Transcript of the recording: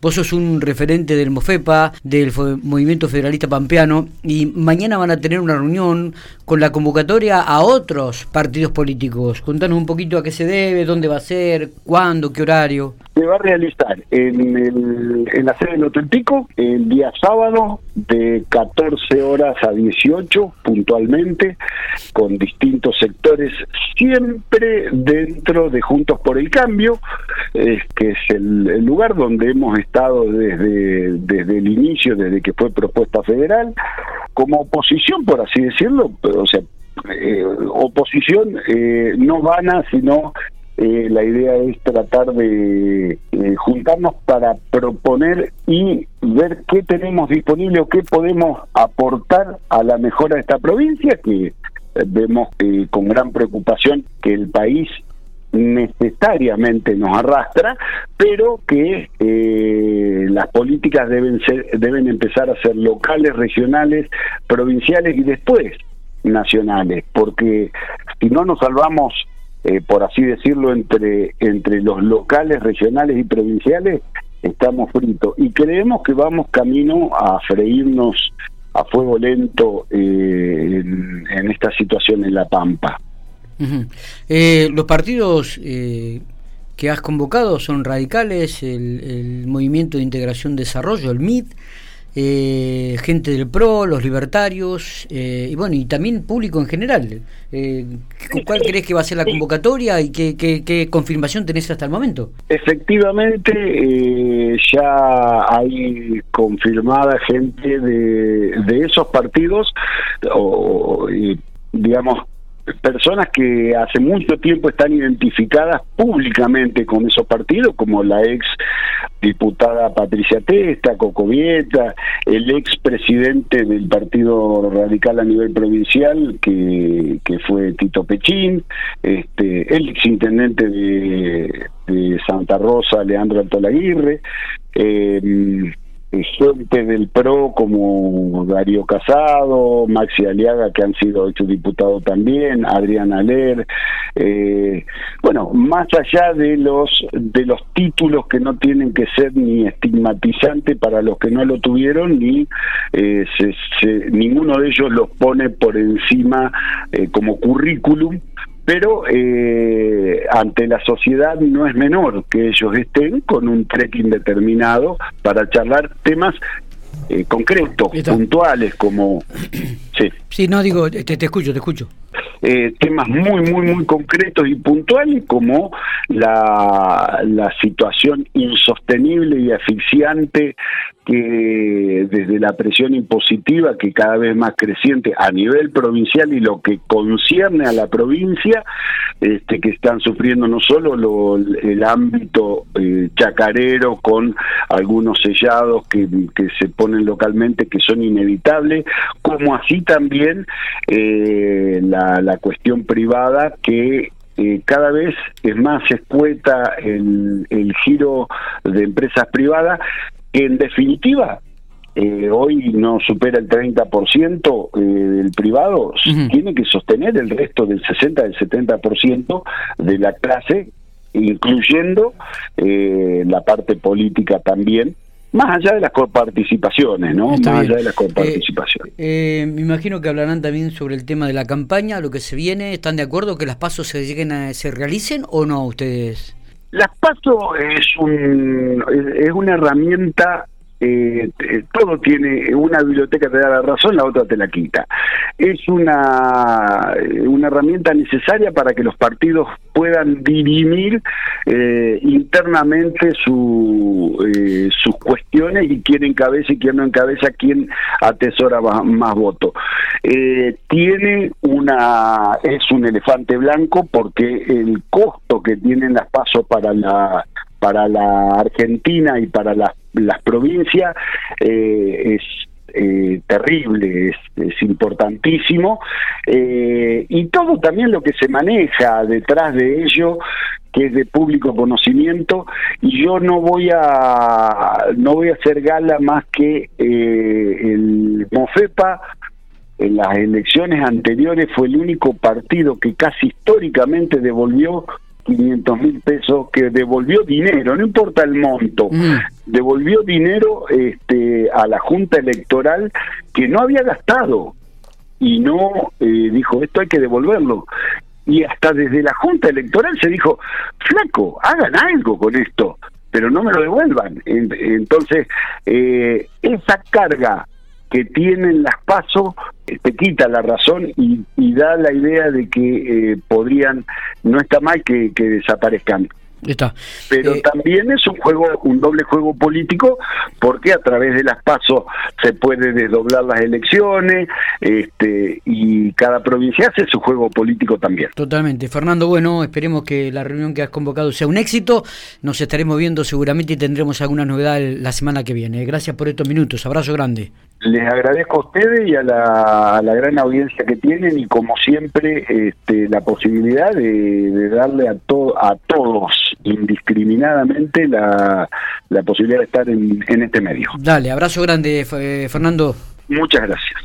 Vos sos un referente del MOFEPA, del Movimiento Federalista Pampeano, y mañana van a tener una reunión con la convocatoria a otros partidos políticos. Contanos un poquito a qué se debe, dónde va a ser, cuándo, qué horario. Se va a realizar en, el, en la sede de Pico el día sábado de 14 horas a 18 puntualmente, con distintos sectores, siempre dentro de Juntos por el Cambio, que es el, lugar donde hemos estado desde, desde el inicio, desde que fue propuesta federal, como oposición, por así decirlo, o sea, eh, oposición eh, no vana, sino eh, la idea es tratar de eh, juntarnos para proponer y ver qué tenemos disponible o qué podemos aportar a la mejora de esta provincia, que eh, vemos con gran preocupación que el país necesariamente nos arrastra, pero que las políticas deben ser deben empezar a ser locales, regionales, provinciales y después nacionales, porque si no nos salvamos eh, por así decirlo, entre, entre los locales, regionales y provinciales, estamos fritos. Y creemos que vamos camino a freírnos a fuego lento eh, en, esta situación en La Pampa. Eh, los partidos que has convocado son radicales, el, el Movimiento de Integración Desarrollo, el MID, eh, gente del PRO, los libertarios, eh, y bueno, y también público en general. Eh, ¿Cuál crees que va a ser la convocatoria y qué, qué, confirmación tenés hasta el momento? Efectivamente, eh, ya hay confirmada gente de, de esos partidos, o, digamos, personas que hace mucho tiempo están identificadas públicamente con esos partidos, como la ex diputada Patricia Testa, Cocovieta, el ex presidente del Partido Radical a nivel provincial, que, que fue Tito Pechín, este, el ex intendente de, de Santa Rosa, Leandro Altolaguirre, eh, gente del PRO como Darío Casado, Maxi Aliaga, que han sido hecho diputado también, Adrián Aler, eh, bueno, más allá de los de los títulos que no tienen que ser ni estigmatizantes para los que no lo tuvieron, ni eh, ninguno de ellos los pone por encima eh, como currículum, pero eh, ante la sociedad no es menor que ellos estén con un trekking determinado para charlar temas eh, concretos, puntuales, como... Sí. sí, no digo, te, te escucho, te escucho. Eh, temas muy, muy, muy concretos y puntuales como la, la situación insostenible y asfixiante que desde la presión impositiva que cada vez más creciente a nivel provincial y lo que concierne a la provincia, este, que están sufriendo no solo lo, el ámbito eh, chacarero con algunos sellados que, se ponen localmente que son inevitables, como así también eh, la, la cuestión privada que eh, cada vez es más escueta el, el giro de empresas privadas que en definitiva eh, hoy no supera el 30% eh, del privado, tiene que sostener el resto del 60, del 70% de la clase, incluyendo eh, la parte política también, más allá de las coparticipaciones, ¿no? más allá de las coparticipaciones. me imagino que hablarán también sobre el tema de la campaña, lo que se viene. ¿Están de acuerdo que las pasos se lleguen a, se realicen o no ustedes? Las PASO es, un, es una herramienta eh, todo tiene una biblioteca te da la razón, la otra te la quita. Es una, una herramienta necesaria para que los partidos puedan dirimir eh, internamente su, eh, sus cuestiones y quién encabeza y quién no encabeza, quién atesora más, votos. Eh, tiene una es un elefante blanco porque el costo que tienen las pasos para la para la Argentina y para las, las provincias eh, es eh, terrible, es, importantísimo, eh, y todo también lo que se maneja detrás de ello, que es de público conocimiento, y yo no voy a no voy a hacer gala más que el Mofepa en las elecciones anteriores fue el único partido que casi históricamente devolvió 500 mil pesos que devolvió dinero, no importa el monto, Mm. devolvió dinero este, a la Junta Electoral que no había gastado y no eh, dijo esto hay que devolverlo. Y hasta desde la Junta Electoral se dijo, flaco, hagan algo con esto, pero no me lo devuelvan. En- Entonces, eh, esa carga que tienen las pasos te quita la razón y, y da la idea de que eh, podrían, no está mal que, que desaparezcan. Está. Pero Eh, también es un juego, un doble juego político, porque a través de las pasos se puede desdoblar las elecciones, este, y cada provincia hace su juego político también. Totalmente. Fernando, bueno, esperemos que la reunión que has convocado sea un éxito. Nos estaremos viendo seguramente y tendremos alguna novedad la semana que viene. Gracias por estos minutos. Abrazo grande. Les agradezco a ustedes y a la, a la gran audiencia que tienen y como siempre este, la posibilidad de, de darle a, to- a todos indiscriminadamente la, la posibilidad de estar en, en este medio. Dale, abrazo grande, Fernando. Muchas gracias.